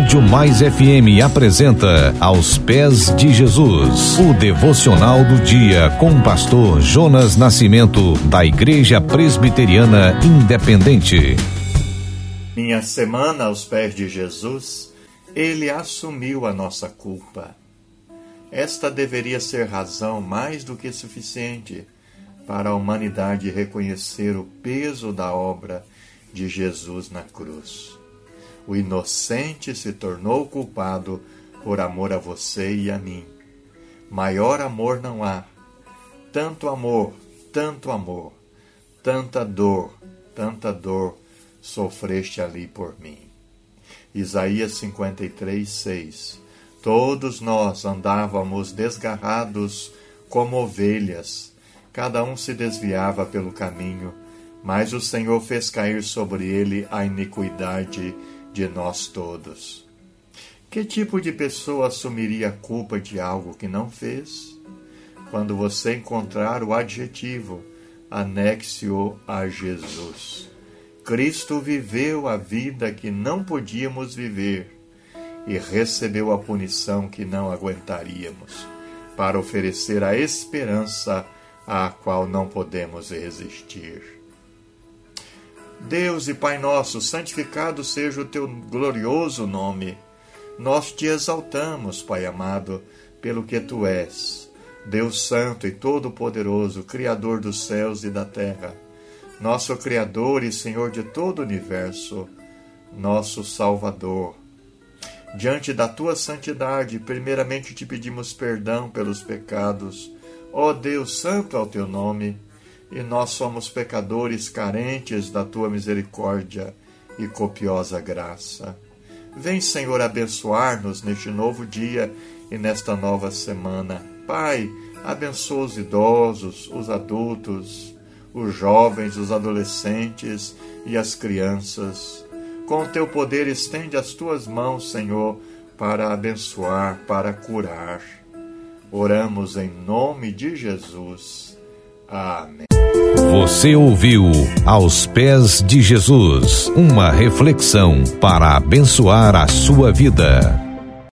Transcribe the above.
Rádio Mais FM apresenta Aos Pés de Jesus, o devocional do dia com o pastor Jonas Nascimento, da Igreja Presbiteriana Independente. Minha semana aos pés de Jesus, ele assumiu a nossa culpa. Esta deveria ser razão mais do que suficiente para a humanidade reconhecer o peso da obra de Jesus na cruz o inocente se tornou culpado por amor a você e a mim. Maior amor não há. Tanto amor, tanto amor, tanta dor, tanta dor sofreste ali por mim. Isaías 53, 6 Todos nós andávamos desgarrados como ovelhas, cada um se desviava pelo caminho, mas o Senhor fez cair sobre ele a iniquidade de nós todos. Que tipo de pessoa assumiria a culpa de algo que não fez? Quando você encontrar o adjetivo, anexe-o a Jesus. Cristo viveu a vida que não podíamos viver e recebeu a punição que não aguentaríamos, para oferecer a esperança à qual não podemos resistir. Deus e Pai nosso, santificado seja o teu glorioso nome. Nós te exaltamos, Pai amado, pelo que tu és, Deus Santo e Todo-Poderoso, Criador dos céus e da terra, nosso Criador e Senhor de todo o universo, nosso Salvador. Diante da tua santidade, primeiramente te pedimos perdão pelos pecados. Ó Deus, santo é o teu nome e nós somos pecadores carentes da tua misericórdia e copiosa graça. Vem, Senhor, abençoar-nos neste novo dia e nesta nova semana. Pai, abençoa os idosos, os adultos, os jovens, os adolescentes e as crianças. Com o teu poder, estende as tuas mãos, Senhor, para abençoar, para curar. Oramos em nome de Jesus. Amém. Você ouviu Aos Pés de Jesus uma reflexão para abençoar a sua vida.